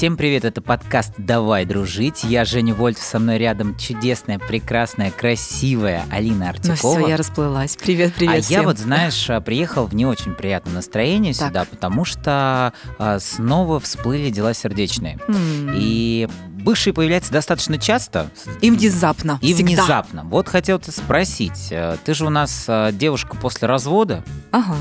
Всем привет, это подкаст «Давай дружить». Я Женя Вольт, со мной рядом чудесная, прекрасная, красивая Алина Артикова. Ну все, я расплылась. Привет, привет А всем. я вот, знаешь, приехал в не очень приятном настроении Так. сюда, потому что а, снова всплыли дела сердечные. М. И бывшие появляются достаточно часто. И внезапно. И всегда. внезапно. Вот хотел тебя спросить, э, ты же у нас э, девушка после развода, Ага.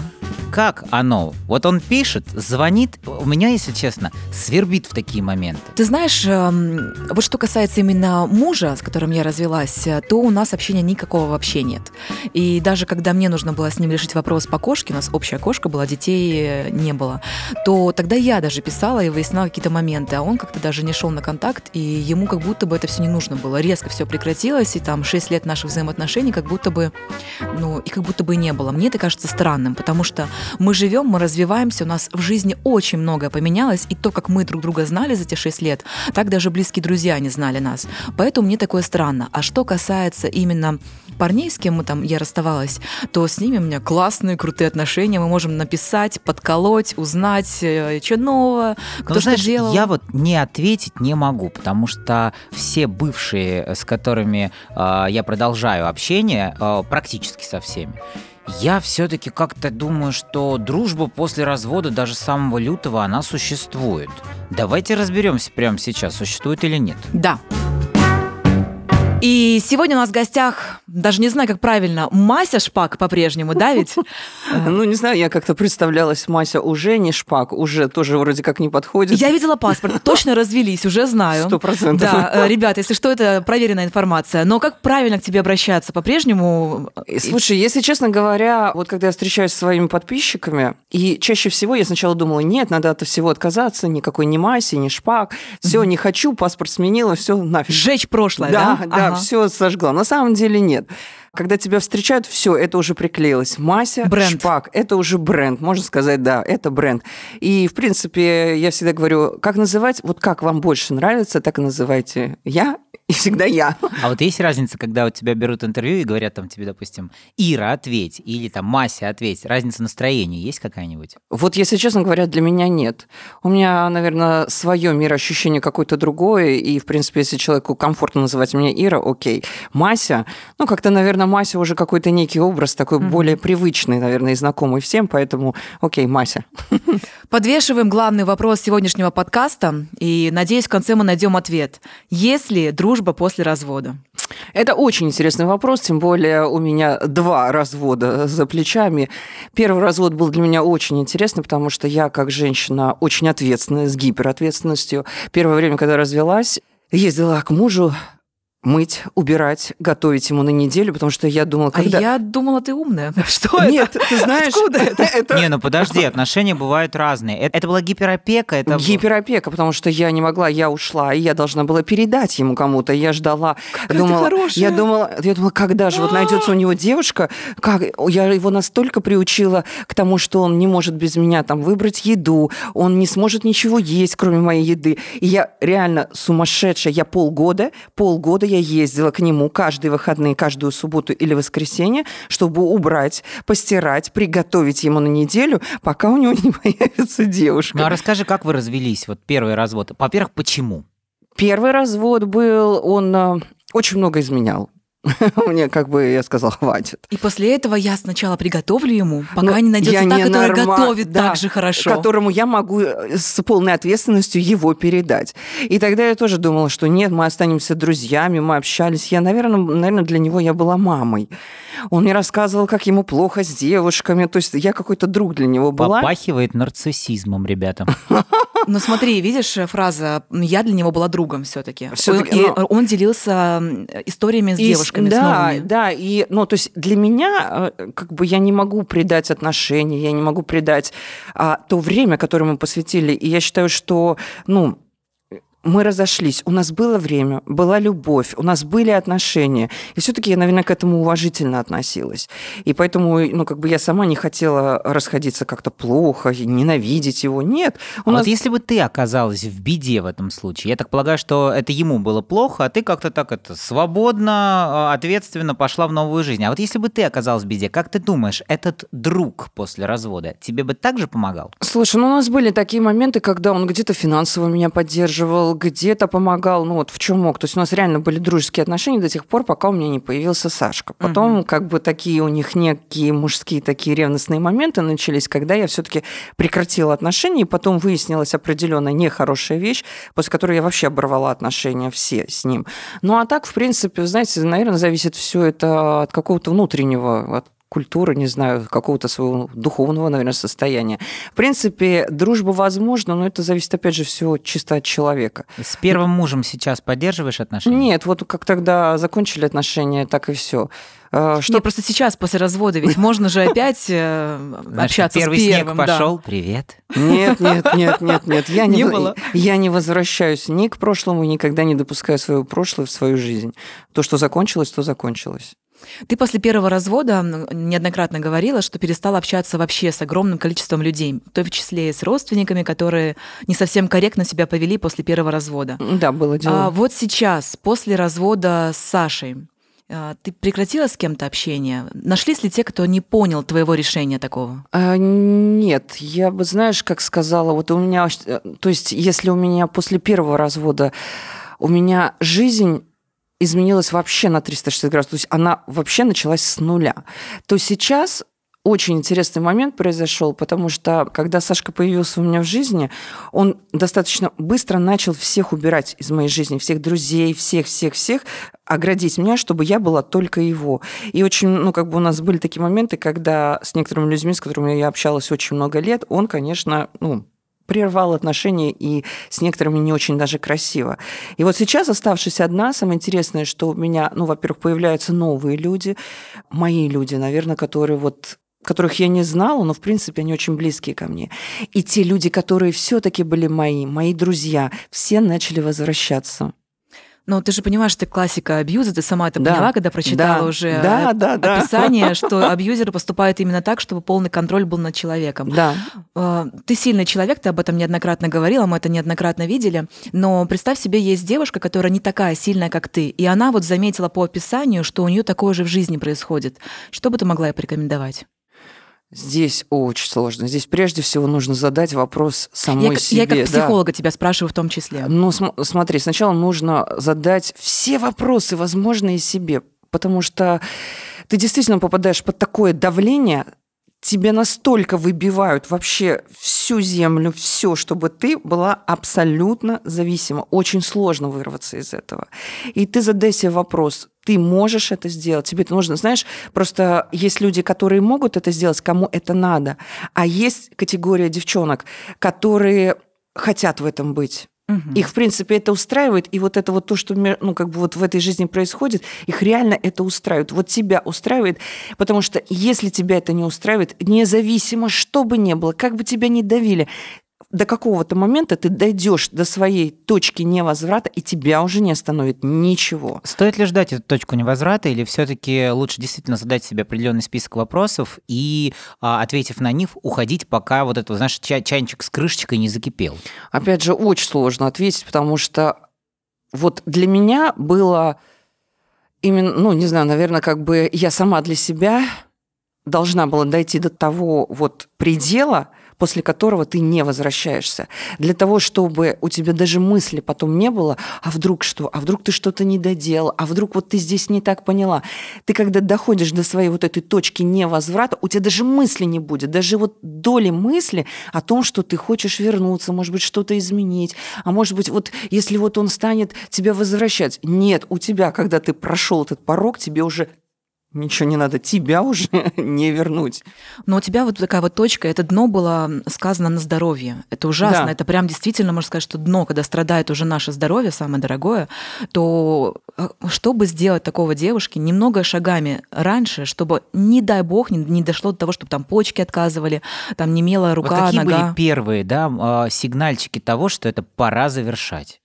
как оно? Вот он пишет, звонит, у меня, если честно, свербит в такие моменты. Ты знаешь, эм, вот что касается именно мужа, с которым я развелась, э, то у нас общения никакого вообще нет. И даже когда мне нужно было с ним решить вопрос по кошке, у нас общая кошка была, детей не было, то тогда я даже писала и выясняла какие-то моменты, а он как-то даже не шел на контакт, и ему как будто бы это все не нужно было. Резко все прекратилось, и там 6 лет наших взаимоотношений как будто бы, ну, и как будто бы не было. Мне это кажется странным, потому что мы живем, мы развиваемся, у нас в жизни очень многое поменялось, и то, как мы друг друга знали за те 6 лет, так даже близкие друзья не знали нас. Поэтому мне такое странно. А что касается именно парней, с кем мы там, я расставалась, то с ними у меня классные, крутые отношения, мы можем написать, подколоть, узнать, что нового, кто Ну, что знаешь, делал. я вот не ответить не могу, потому что все бывшие, с которыми э, я продолжаю общение, э, практически со всеми, я все-таки как-то думаю, что дружба после развода даже самого лютого, она существует. Давайте разберемся прямо сейчас, существует или нет. Да. И сегодня у нас в гостях, даже не знаю, как правильно, Мася Шпак по-прежнему, да ведь? Ну, не знаю, я как-то представлялась, Мася уже не шпак, уже тоже вроде как не подходит. Я видела паспорт, точно развелись, уже знаю. Сто процентов. Да, э, ребята, если что, это проверенная информация. Но как правильно к тебе обращаться? По-прежнему? И, Слушай, если честно говоря, вот когда я встречаюсь со своими подписчиками, и чаще всего я сначала думала, нет, надо от всего отказаться, никакой не Маси, не шпак, все, не хочу, паспорт сменила, все нафиг. Сжечь прошлое, да? Да, да, все сожгла. На самом деле нет. нет. Когда тебя встречают, все, это уже приклеилось. Мася, Бренд. шпак, это уже бренд. Можно сказать, да, это бренд. И, в принципе, я всегда говорю, как называть, вот как вам больше нравится, так и называйте. Я и всегда я. А вот есть разница, когда у тебя берут интервью и говорят там тебе, допустим, Ира, ответь, или там Мася, ответь. Разница настроения есть какая-нибудь? Вот, если честно говоря, для меня нет. У меня, наверное, свое мироощущение какое-то другое, и, в принципе, если человеку комфортно называть меня Ира, окей. Мася, ну, как-то, наверное, Мася уже какой-то некий образ такой Мгм. более привычный, наверное, и знакомый всем, поэтому, окей, Мася. Подвешиваем главный вопрос сегодняшнего подкаста, и, надеюсь, в конце мы найдем ответ. Есть ли дружба после развода? Это очень интересный вопрос, тем более у меня два развода за плечами. Первый развод был для меня очень интересный, потому что я, как женщина, очень ответственная, с гиперответственностью. Первое время, когда развелась, ездила к мужу мыть, убирать, готовить ему на неделю, потому что я думала, когда... А я думала, ты умная. Что Нет, это? ты знаешь... Откуда это? это? Не, ну подожди, отношения бывают разные. Это, это была гиперопека, это... Гиперопека, потому что я не могла, я ушла, и я должна была передать ему кому-то. Я ждала, Какая ты думала, хорошая. я думала, я думала, когда же вот найдется у него девушка, как я его настолько приучила к тому, что он не может без меня там выбрать еду, он не сможет ничего есть, кроме моей еды. И я реально сумасшедшая. Я полгода, полгода я ездила к нему каждые выходные, каждую субботу или воскресенье, чтобы убрать, постирать, приготовить ему на неделю, пока у него не появится девушка. Ну а расскажи, как вы развелись, вот первый развод. Во-первых, почему? Первый развод был, он э, очень много изменял. Мне, как бы, я сказала, хватит. И после этого я сначала приготовлю ему, пока Ну, не найдется та, не которая норма- готовит да, так же хорошо. Которому я могу э, с полной ответственностью его передать. И тогда я тоже думала, что нет, мы останемся друзьями, мы общались. Я, наверное, наверное, для него я была мамой. Он мне рассказывал, как ему плохо с девушками. То есть я какой-то друг для него была. Попахивает нарциссизмом, ребята. Ну смотри, видишь, фраза «я для него была другом все-таки». Всё-таки, и но- он делился историями с И девушками, да, да, и, ну, то есть для меня, э, как бы, я не могу предать отношения, я не могу предать а, то время, которое мы посвятили, и я считаю, что, ну, мы разошлись, у нас было время, была любовь, у нас были отношения. И все-таки я, наверное, к этому уважительно относилась. И поэтому, ну, как бы я сама не хотела расходиться как-то плохо, ненавидеть его. Нет. У а нас... Вот если бы ты оказалась в беде в этом случае, я так полагаю, что это ему было плохо, а ты как-то так это свободно, а, ответственно пошла в новую жизнь. А вот если бы ты оказалась в беде, как ты думаешь, этот друг после развода тебе бы также помогал? Слушай, ну у нас были такие моменты, когда он где-то финансово меня поддерживал, где-то помогал, ну вот в чем мог. То есть у нас реально были дружеские отношения до тех пор, пока у меня не появился Сашка. Потом угу. как бы такие у них некие мужские такие ревностные моменты начались, когда я все-таки прекратила отношения, и потом выяснилась определенная нехорошая вещь, после которой я вообще оборвала отношения все с ним. Ну а так, в принципе, знаете, наверное, зависит все это от какого-то внутреннего, от культуры, не знаю, какого-то своего духовного, наверное, состояния. В принципе, дружба возможна, но это зависит, опять же, все чисто от человека. С первым мужем сейчас поддерживаешь отношения? Нет, вот как тогда закончили отношения, так и все. А, что... Нет, просто сейчас, после развода, ведь можно же опять э, общаться первый с первым. снег пошел, да. привет. Нет, нет, нет, нет, нет. Я не, не было. Я не возвращаюсь ни к прошлому, никогда не допускаю своего прошлого в свою жизнь. То, что закончилось, то закончилось. Ты после первого развода неоднократно говорила, что перестала общаться вообще с огромным количеством людей, в том числе и с родственниками, которые не совсем корректно себя повели после первого развода. Да, было дело. А вот сейчас, после развода с Сашей, а, ты прекратила с кем-то общение? Нашлись ли те, кто не понял твоего решения такого? А, нет, я бы, знаешь, как сказала, вот у меня, э, то есть, если у меня после первого развода у меня жизнь изменилась вообще на 360 градусов. То есть она вообще началась с нуля. То сейчас очень интересный момент произошел, потому что когда Сашка появился у меня в жизни, он достаточно быстро начал всех убирать из моей жизни, всех друзей, всех-всех-всех, оградить меня, чтобы я была только его. И очень, ну, как бы у нас были такие моменты, когда с некоторыми людьми, с которыми я общалась очень много лет, он, конечно, ну, прервал отношения и с некоторыми не очень даже красиво. И вот сейчас, оставшись одна, самое интересное, что у меня, ну, во-первых, появляются новые люди, мои люди, наверное, которые вот которых я не знала, но, в принципе, они очень близкие ко мне. И те люди, которые все-таки были мои, мои друзья, все начали возвращаться. Но ты же понимаешь, что классика абьюза, ты сама это да. поняла, когда прочитала да. уже да, да, описание, да. что абьюзеры поступают именно так, чтобы полный контроль был над человеком. Да. А, ты сильный человек, ты об этом неоднократно говорила, мы это неоднократно видели, но представь себе, есть девушка, которая не такая сильная, как ты, и она вот заметила по описанию, что у нее такое же в жизни происходит. Что бы ты могла ей порекомендовать? Здесь очень сложно. Здесь прежде всего нужно задать вопрос самой я, себе. Я как психолога да. тебя спрашиваю в том числе. Ну, см- смотри, сначала нужно задать все вопросы, возможные себе, потому что ты действительно попадаешь под такое давление, тебе настолько выбивают вообще всю землю, все, чтобы ты была абсолютно зависима. Очень сложно вырваться из этого. И ты задай себе вопрос, ты можешь это сделать, тебе это нужно. Знаешь, просто есть люди, которые могут это сделать, кому это надо, а есть категория девчонок, которые хотят в этом быть. Угу. Их, в принципе, это устраивает, и вот это вот то, что ну, как бы вот в этой жизни происходит, их реально это устраивает. Вот тебя устраивает, потому что если тебя это не устраивает, независимо, что бы ни было, как бы тебя ни давили, до какого-то момента ты дойдешь до своей точки невозврата, и тебя уже не остановит ничего. Стоит ли ждать эту точку невозврата, или все-таки лучше действительно задать себе определенный список вопросов и, а, ответив на них, уходить, пока вот этот, знаешь, чай, чайничек с крышечкой не закипел? Опять же, очень сложно ответить, потому что вот для меня было именно, ну, не знаю, наверное, как бы я сама для себя должна была дойти до того вот предела, после которого ты не возвращаешься. Для того, чтобы у тебя даже мысли потом не было, а вдруг что, а вдруг ты что-то не доделал, а вдруг вот ты здесь не так поняла. Ты когда доходишь до своей вот этой точки невозврата, у тебя даже мысли не будет, даже вот доли мысли о том, что ты хочешь вернуться, может быть, что-то изменить, а может быть, вот если вот он станет тебя возвращать. Нет, у тебя, когда ты прошел этот порог, тебе уже Ничего не надо, тебя уже не вернуть. Но у тебя вот такая вот точка, это дно было сказано на здоровье. Это ужасно, да. это прям действительно, можно сказать, что дно, когда страдает уже наше здоровье, самое дорогое, то а, чтобы сделать такого девушки немного шагами раньше, чтобы, не дай бог, не, не дошло до того, чтобы там почки отказывали, там немела рука, вот какие нога. были первые да, а, сигнальчики того, что это пора завершать?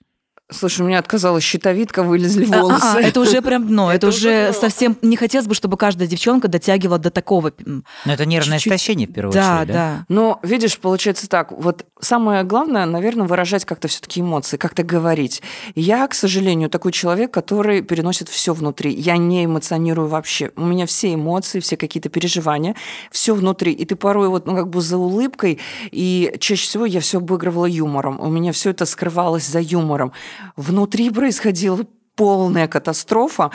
Слушай, у меня отказалась щитовидка, вылезли А, волосы. а, а, это уже прям дно. Это, Это уже дно. совсем... Не хотелось бы, чтобы каждая девчонка дотягивала до такого. Но это нервное Чуть-чуть. истощение в первую Да, очередь, да. Но, видишь, получается так. Вот самое главное, наверное, выражать как-то все-таки эмоции, как-то говорить. Я, к сожалению, такой человек, который переносит все внутри. Я не эмоционирую вообще. У меня все эмоции, все какие-то переживания, все внутри. И ты порой вот, ну, как бы за улыбкой, и чаще всего я все обыгрывала юмором. У меня все это скрывалось за юмором. Внутри происходило полная катастрофа,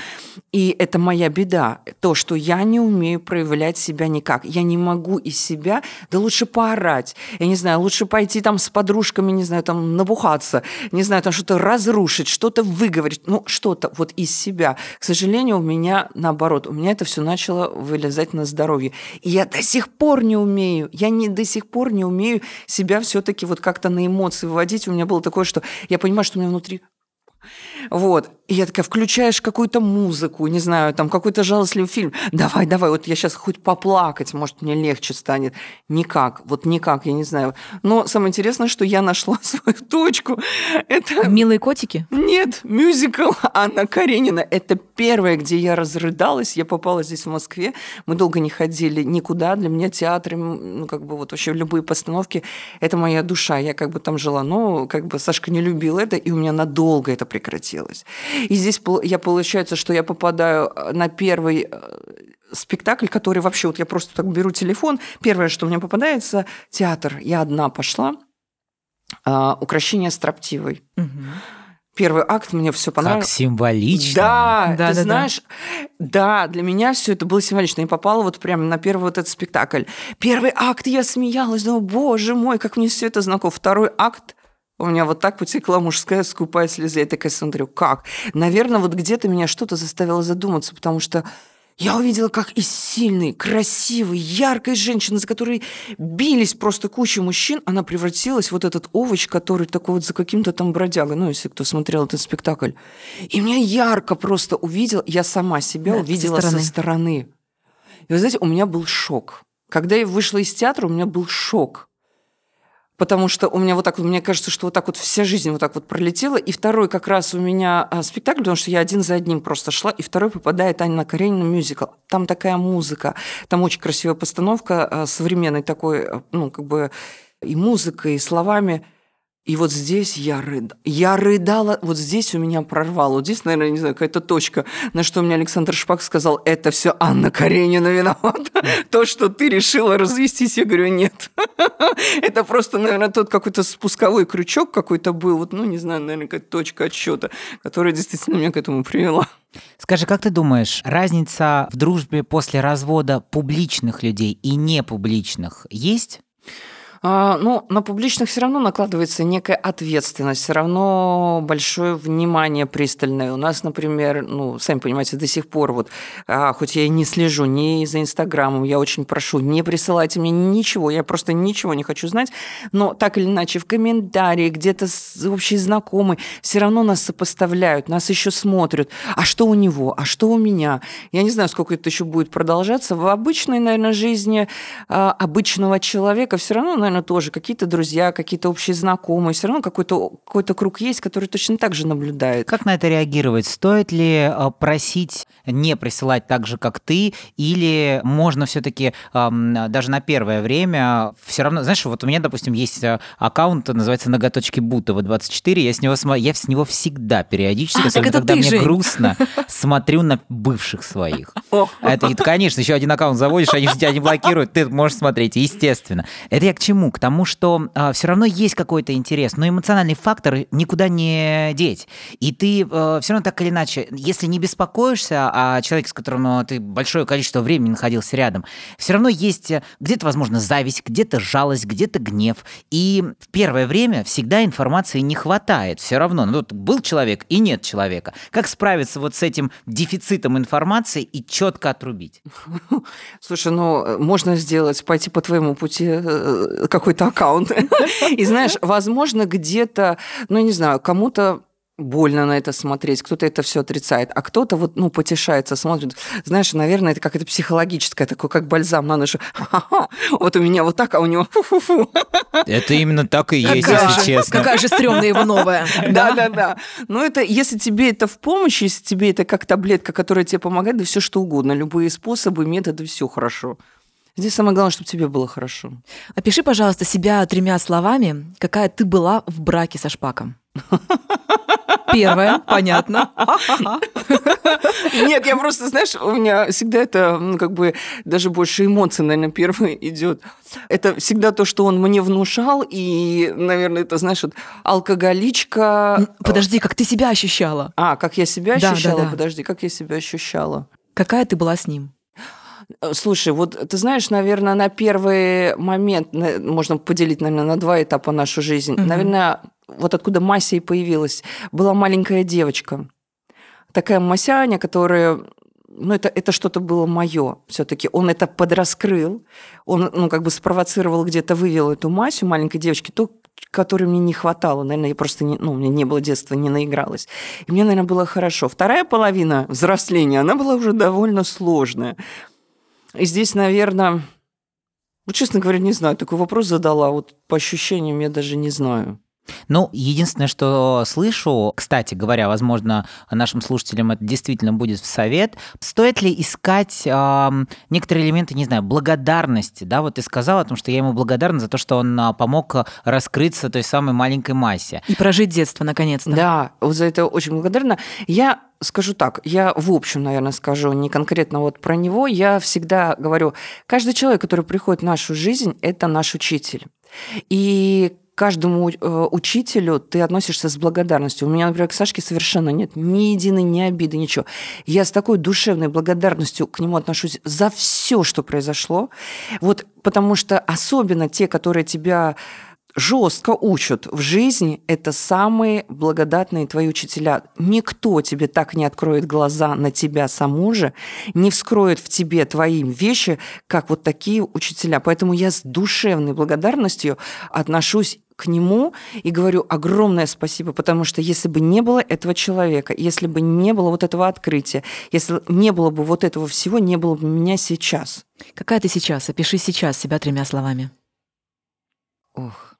и это моя беда. То, что я не умею проявлять себя никак. Я не могу из себя, да лучше поорать. Я не знаю, лучше пойти там с подружками, не знаю, там набухаться, не знаю, там что-то разрушить, что-то выговорить, ну, что-то вот из себя. К сожалению, у меня наоборот, у меня это все начало вылезать на здоровье. И я до сих пор не умею, я не до сих пор не умею себя все-таки вот как-то на эмоции выводить. У меня было такое, что я понимаю, что у меня внутри вот. И я такая, включаешь какую-то музыку, не знаю, там какой-то жалостливый фильм. Давай, давай, вот я сейчас хоть поплакать, может, мне легче станет. Никак, вот никак, я не знаю. Но самое интересное, что я нашла свою точку. Это Милые котики? нет, мюзикл Анна Каренина. Это первое, где я разрыдалась. Я попала здесь в Москве. Мы долго не ходили никуда. Для меня театр, ну, как бы вот вообще любые постановки, это моя душа. Я как бы там жила. Но как бы Сашка не любил это, и у меня надолго это прекратилось. И здесь я, получается, что я попадаю э, на первый э, спектакль, который вообще, вот я просто так беру телефон, первое, что мне попадается, театр. Я одна пошла. А, Укращение строптивой. Мгм. Первый акт мне все Как понравилось. символично. Да, Да, ты да, да. знаешь, да, для меня все это было символично. Я попала вот прямо на первый вот этот спектакль. Первый акт я смеялась, думаю, боже мой, как мне все это знакомо. Второй акт у меня вот так потекла мужская скупая слеза. Я такая смотрю, как? Наверное, вот где-то меня что-то заставило задуматься, потому что я увидела, как из сильной, красивой, яркой женщины, за которой бились просто куча мужчин, она превратилась в вот этот овощ, который такой вот за каким-то там бродягой, ну, если кто смотрел этот спектакль. И меня ярко просто увидел, я сама себя Да, со увидела со стороны. стороны. И вы знаете, у меня был шок. Когда я вышла из театра, у меня был шок. Потому что у меня вот так вот, мне кажется, что вот так вот вся жизнь вот так вот пролетела. И второй как раз у меня а, спектакль, потому что я один за одним просто шла, и второй попадает Анна Каренина мюзикл. Там такая музыка, там очень красивая постановка, а, современной такой, а, ну, как бы и музыкой, и словами. И вот здесь я рыдала. Я рыдала, вот здесь у меня прорвало. Вот здесь, наверное, не знаю, какая-то точка, на что мне Александр Шпак сказал, это все Анна Каренина виновата. То, что ты решила развестись, я говорю, нет. Это просто, наверное, тот какой-то спусковой крючок какой-то был, вот, ну, не знаю, наверное, какая-то точка отсчета, которая действительно меня к этому привела. Скажи, как ты думаешь, разница в дружбе после развода публичных людей и непубличных есть? А, ну, на публичных все равно накладывается некая ответственность, все равно большое внимание пристальное. У нас, например, ну, сами понимаете, до сих пор вот, а, хоть я и не слежу ни за Инстаграмом, я очень прошу, не присылайте мне ничего, я просто ничего не хочу знать, но так или иначе в комментарии, где-то общие знакомые, все равно нас сопоставляют, нас еще смотрят, а что у него, а что у меня. Я не знаю, сколько это еще будет продолжаться. В обычной, наверное, жизни а, обычного человека все равно, наверное, тоже какие-то друзья, какие-то общие знакомые, все равно какой-то какой круг есть, который точно так же наблюдает. Как на это реагировать? Стоит ли э, просить не присылать так же, как ты, или можно все-таки даже на первое время все равно, знаешь, вот у меня, допустим, есть э, аккаунт, называется «Ноготочки Бутова 24», я с него, я с него всегда периодически, А, особенно когда ты, мне Жень. грустно, смотрю на бывших своих. Это, конечно, еще один аккаунт заводишь, они же тебя не блокируют, ты можешь смотреть, естественно. Это я к чему? К тому, что все равно есть какой-то интерес, но эмоциональный фактор никуда не деть. И ты все равно так или иначе, если не беспокоишься о человеке, с которым ну, ты большое количество времени находился рядом, все равно есть э, где-то, возможно, зависть, где-то жалость, где-то гнев. И в первое время всегда информации не хватает. Все равно. Ну, вот был человек и нет человека. Как справиться вот с этим дефицитом информации и четко отрубить? Слушай, ну, э, можно сделать, пойти по твоему пути э, какой-то аккаунт. И знаешь, возможно, где-то, ну, не знаю, кому-то больно на это смотреть, кто-то это все отрицает, а кто-то вот, ну, потешается, смотрит. Знаешь, наверное, это как это психологическое, такое, как бальзам на душу. Вот у меня вот так, а у него фу-фу-фу. Это именно так и есть, Какая если же- честно. Какая же стрёмная его новая. Да, да, да. Но это, если тебе это в помощь, если тебе это как таблетка, которая тебе помогает, да все что угодно, любые способы, методы, все хорошо. Здесь самое главное, чтобы тебе было хорошо. Опиши, пожалуйста, себя тремя словами, какая ты была в браке со Шпаком. Первое, понятно. Нет, я просто, знаешь, у меня всегда это, ну, как бы, даже больше эмоций, наверное, первое идет. Это всегда то, что он мне внушал, и, наверное, это, знаешь, вот алкоголичка... Подожди, как ты себя ощущала? А, как я себя Да, да, ощущала? да. Подожди, как я себя ощущала? Какая ты была с ним? Э, Слушай, вот ты знаешь, наверное, на первый момент можно поделить, наверное, на два этапа нашу жизнь. Мгм. Наверное, вот откуда Мася и появилась, была маленькая девочка. Такая Масяня, которая ну, это, это что-то было мое все-таки. Он это подраскрыл, он, ну, как бы спровоцировал где-то, вывел эту Масю маленькой девочки, то, которой мне не хватало. Наверное, я просто, не, ну, у меня не было детства, не наигралась. И мне, наверное, было хорошо. Вторая половина взросления, она была уже довольно сложная. И здесь, наверное, вот, честно говоря, не знаю, такой вопрос задала, вот по ощущениям я даже не знаю. Ну, единственное, что слышу, кстати говоря, возможно, нашим слушателям это действительно будет в совет, стоит ли искать ам, некоторые элементы, не знаю, благодарности, да, вот ты сказал о том, что я ему благодарна за то, что он а, помог раскрыться той самой маленькой массе. И прожить детство, наконец-то. Да, вот за это очень благодарна. Я скажу так, я в общем, наверное, скажу, не конкретно вот про него, я всегда говорю, каждый человек, который приходит в нашу жизнь, это наш учитель. И каждому э, учителю ты относишься с благодарностью. У меня, например, к Сашке совершенно нет ни единой, ни обиды, ничего. Я с такой душевной благодарностью к нему отношусь за все, что произошло. Вот потому что особенно те, которые тебя жестко учат в жизни, это самые благодатные твои учителя. Никто тебе так не откроет глаза на тебя саму же, не вскроет в тебе твои вещи, как вот такие учителя. Поэтому я с душевной благодарностью отношусь к нему и говорю огромное спасибо, потому что если бы не было этого человека, если бы не было вот этого открытия, если не было бы вот этого всего, не было бы меня сейчас. Какая ты сейчас? Опиши сейчас себя тремя словами. Ох.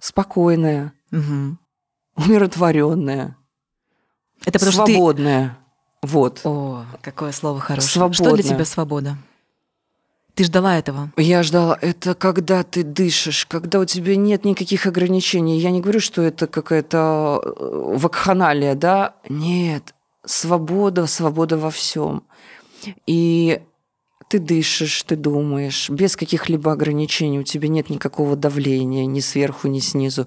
Спокойная, Мгм. умиротворенная, Это потому что ты... свободная. Вот. О, какое слово хорошее. Что для Свободная. тебя свобода? Ты ждала этого? Я ждала, это когда ты дышишь, когда у тебя нет никаких ограничений. Я не говорю, что это какая-то э, вакханалия, да? Нет, свобода, свобода во всем. И ты дышишь, ты думаешь, без каких-либо ограничений, у тебя нет никакого давления ни сверху, ни снизу.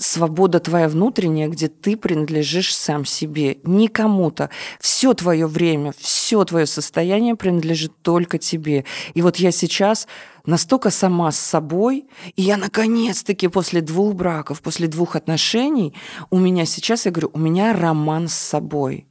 Свобода твоя внутренняя, где ты принадлежишь сам себе, не кому-то. Все твое время, все твое состояние принадлежит только тебе. И вот я сейчас настолько сама с собой, и я наконец-таки после двух браков, после двух отношений, у меня сейчас, я говорю, у меня роман с собой.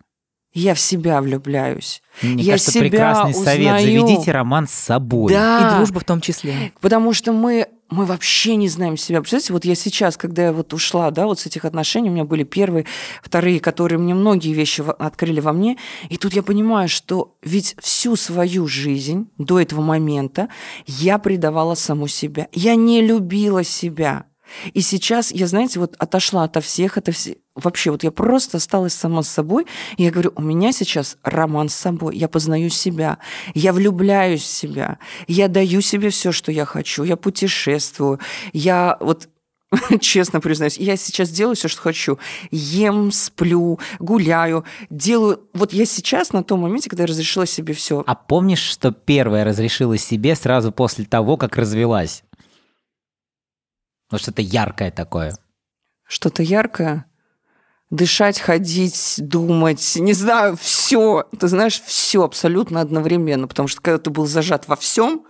Я в себя влюбляюсь. Мне Я кажется, себя прекрасный совет. узнаю. Заведите роман с собой. Да. И дружба в том числе. Потому что мы, мы вообще не знаем себя. Представляете, вот я сейчас, когда я вот ушла, да, вот с этих отношений, у меня были первые, вторые, которые мне многие вещи открыли во мне, и тут я понимаю, что ведь всю свою жизнь до этого момента я предавала саму себя. Я не любила себя. И сейчас я, знаете, вот отошла ото всех, это все... Вообще, вот я просто осталась сама с собой, и я говорю, у меня сейчас роман с собой, я познаю себя, я влюбляюсь в себя, я даю себе все, что я хочу, я путешествую, я вот честно признаюсь, я сейчас делаю все, что хочу. Ем, сплю, гуляю, делаю... Вот я сейчас на том моменте, когда я разрешила себе все. А помнишь, что первое разрешила себе сразу после того, как развелась? Вот что-то яркое такое. Что-то яркое. Дышать, ходить, думать, не знаю, все. Ты знаешь, все абсолютно одновременно. Потому что когда ты был зажат во всем,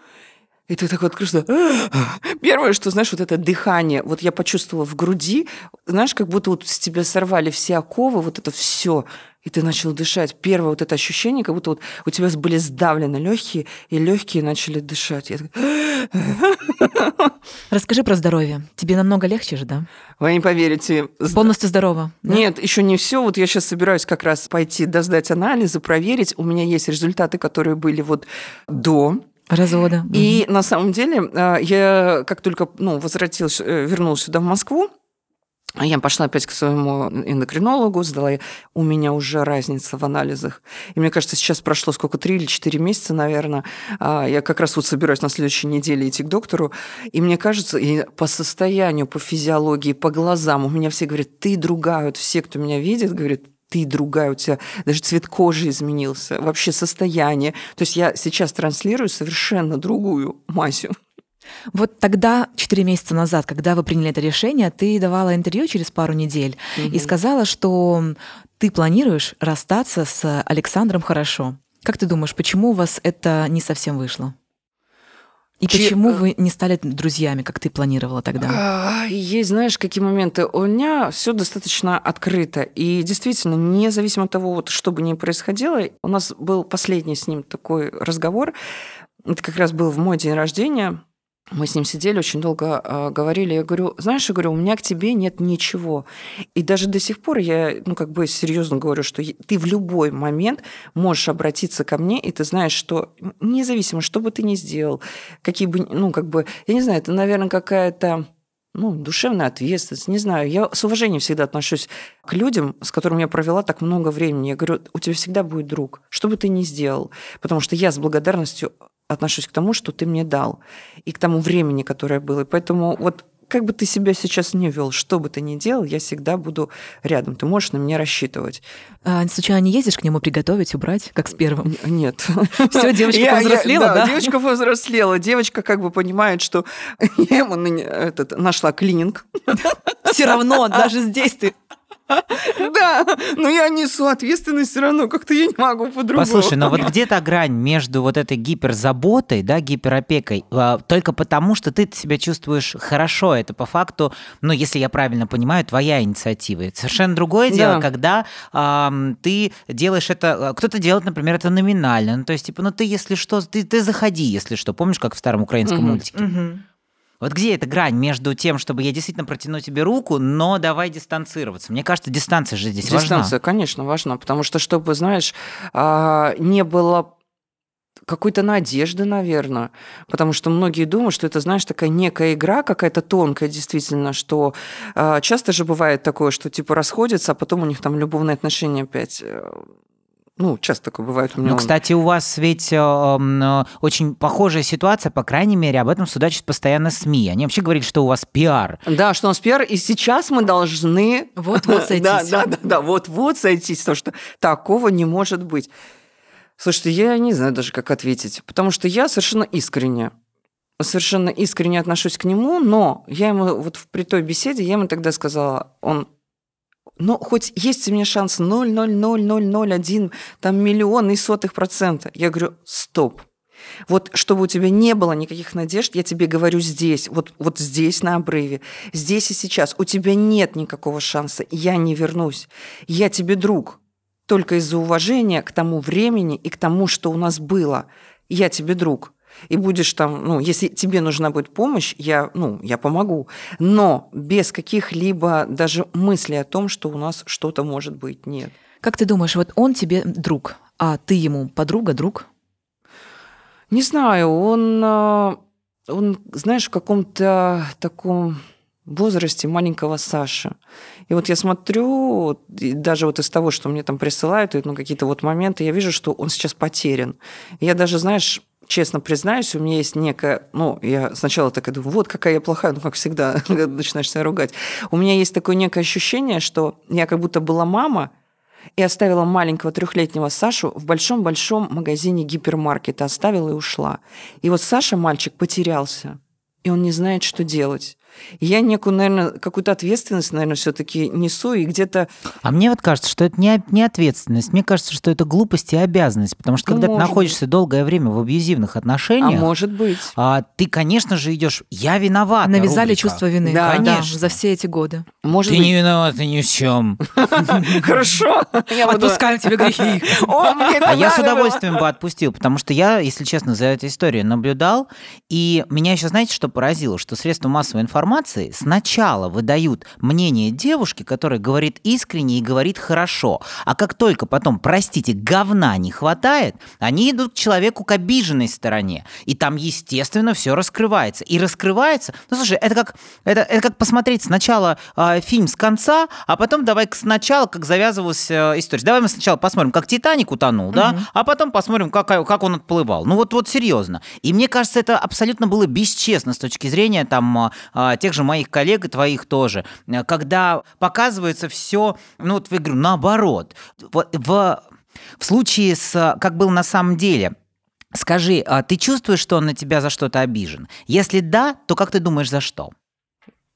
и ты такой открылся. Первое, что, знаешь, вот это дыхание, вот я почувствовала в груди, знаешь, как будто вот с тебя сорвали все оковы, вот это все. И ты начал дышать. Первое вот это ощущение, как будто вот у тебя были сдавлены легкие, и легкие начали дышать. Я так... Расскажи про здоровье. Тебе намного легче же, да? Вы не поверите. Полностью здорово. Да? Нет, еще не все. Вот я сейчас собираюсь как раз пойти досдать анализы, проверить. У меня есть результаты, которые были вот до развода. И угу. на самом деле а, я как только ну, возвратилась, э, вернулась сюда в Москву, я пошла опять к своему эндокринологу, сдала. У меня уже разница в анализах. И мне кажется, сейчас прошло сколько, три или четыре месяца, наверное. А, я как раз вот собираюсь на следующей неделе идти к доктору. И мне кажется, и по состоянию, по физиологии, по глазам, у меня все говорят, ты другая. Вот все, кто меня видит, говорят, ты другая, у тебя даже цвет кожи изменился, вообще состояние. То есть я сейчас транслирую совершенно другую Масю. Вот тогда, четыре месяца назад, когда вы приняли это решение, ты давала интервью через пару недель угу. и сказала, что ты планируешь расстаться с Александром хорошо. Как ты думаешь, почему у вас это не совсем вышло? И Че... почему вы не стали друзьями, как ты планировала тогда? А, есть, знаешь, какие моменты. У меня все достаточно открыто. И действительно, независимо от того, вот, что бы ни происходило, у нас был последний с ним такой разговор. Это как раз был в мой день рождения мы с ним сидели, очень долго э, говорили. Я говорю, знаешь, я говорю, у меня к тебе нет ничего. И даже до сих пор я, ну, как бы серьезно говорю, что ты в любой момент можешь обратиться ко мне, и ты знаешь, что независимо, что бы ты ни сделал, какие бы, ну, как бы, я не знаю, это, наверное, какая-то ну, душевная ответственность, не знаю. Я с уважением всегда отношусь к людям, с которыми я провела так много времени. Я говорю, у тебя всегда будет друг, что бы ты ни сделал. Потому что я с благодарностью отношусь к тому, что ты мне дал, и к тому времени, которое было. И поэтому вот как бы ты себя сейчас не вел, что бы ты ни делал, я всегда буду рядом. Ты можешь на меня рассчитывать. А, случайно не ездишь к нему приготовить, убрать, как с первым? Нет. Все, девочка я, повзрослела, я, да, да? Девочка повзрослела. Девочка как бы понимает, что я ему этот, нашла клининг. Все равно, даже здесь ты Да, но я несу ответственность все равно, как-то я не могу по-другому. Послушай, но вот где-то грань между вот этой гиперзаботой, да, гиперопекой, а, только потому, что ты себя чувствуешь хорошо, это по факту, ну, если я правильно понимаю, твоя инициатива. Это совершенно другое дело, да. когда э, ты делаешь это, а, кто-то делает, например, это номинально, ну, то есть, типа, ну, ты, если что, ты, ты заходи, если что. Помнишь, как в старом украинском угу, мультике? Угу. Вот где эта грань между тем, чтобы я действительно протяну тебе руку, но давай дистанцироваться? Мне кажется, дистанция же здесь дистанция, важна. Дистанция, конечно, важна, потому что, чтобы, знаешь, а, не было какой-то надежды, наверное. Потому что многие думают, что это, знаешь, такая некая игра, какая-то тонкая, действительно, что э, часто же бывает такое, что типа расходятся, а потом у них там любовные отношения опять э, ну, часто такое бывает у меня. Ну, кстати, у вас ведь э, э, очень похожая ситуация, по крайней мере, об этом судачат постоянно СМИ. Они вообще говорят, что у вас пиар. Да, что у нас пиар, и сейчас мы должны... Вот-вот сойтись. Да, да, да, да, вот-вот сойтись, потому что такого не может быть. Слушайте, я не знаю даже, как ответить, потому что я совершенно искренне совершенно искренне отношусь к нему, но я ему вот при той беседе, я ему тогда сказала, он но хоть есть у меня шанс 0,00001, там миллион и сотых процента. Я говорю, стоп. Вот чтобы у тебя не было никаких надежд, я тебе говорю здесь, вот, вот здесь на обрыве, здесь и сейчас. У тебя нет никакого шанса, я не вернусь. Я тебе друг, только из-за уважения к тому времени и к тому, что у нас было. Я тебе друг и будешь там, ну, если тебе нужна будет помощь, я, ну, я помогу. Но без каких-либо даже мыслей о том, что у нас что-то может быть, нет. Как ты думаешь, вот он тебе друг, а ты ему подруга, друг? Не знаю, он, а, он, знаешь, в каком-то таком возрасте маленького Саши. И вот я смотрю, даже вот из того, что мне там присылают, ну, какие-то вот моменты, я вижу, что он сейчас потерян. Я даже, знаешь, честно признаюсь, у меня есть некая, ну, я сначала так и думаю, вот какая я плохая, ну, как всегда, начинаешь себя ругать. У меня есть такое некое ощущение, что я как будто была мама, и оставила маленького трехлетнего Сашу в большом-большом магазине гипермаркета, оставила и ушла. И вот Саша, мальчик, потерялся, и он не знает, что делать. Я некую, наверное, какую-то ответственность, наверное, все-таки несу, и где-то... А мне вот кажется, что это не, не ответственность. Мне кажется, что это глупость и обязанность. Потому что Ну, когда ты находишься долгое время в абьюзивных А отношениях, может быть. а, ты, конечно же, идешь «я виноват». Навязали чувство вины. Да, конечно. за все эти годы. Может Ты быть. не виноват ни в чем. Хорошо. Отпускаем тебе грехи. О, мне это А я с удовольствием бы отпустил, потому что я, если честно, за этой историей наблюдал, и меня еще, знаете, что поразило? Что средства массовой информации сначала выдают мнение девушки, которая говорит искренне и говорит хорошо, а как только потом, простите, говна не хватает, они идут к человеку к обиженной стороне, и там, естественно, все раскрывается. И раскрывается, ну, слушай, это как, это, это как посмотреть сначала а, фильм с конца, а потом давай сначала, как завязывалась э, история. Давай мы сначала посмотрим, как Титаник утонул, да, а потом посмотрим, как, как он отплывал. Ну вот, вот серьезно. И мне кажется, это абсолютно было бесчестно с точки зрения там а, а, тех же моих коллег и твоих тоже, э, когда показывается все, ну вот я говорю, наоборот. Вот в, в случае с, как было на самом деле, Скажи, а ты чувствуешь, что он на тебя за что-то обижен? Если да, то как ты думаешь, за что?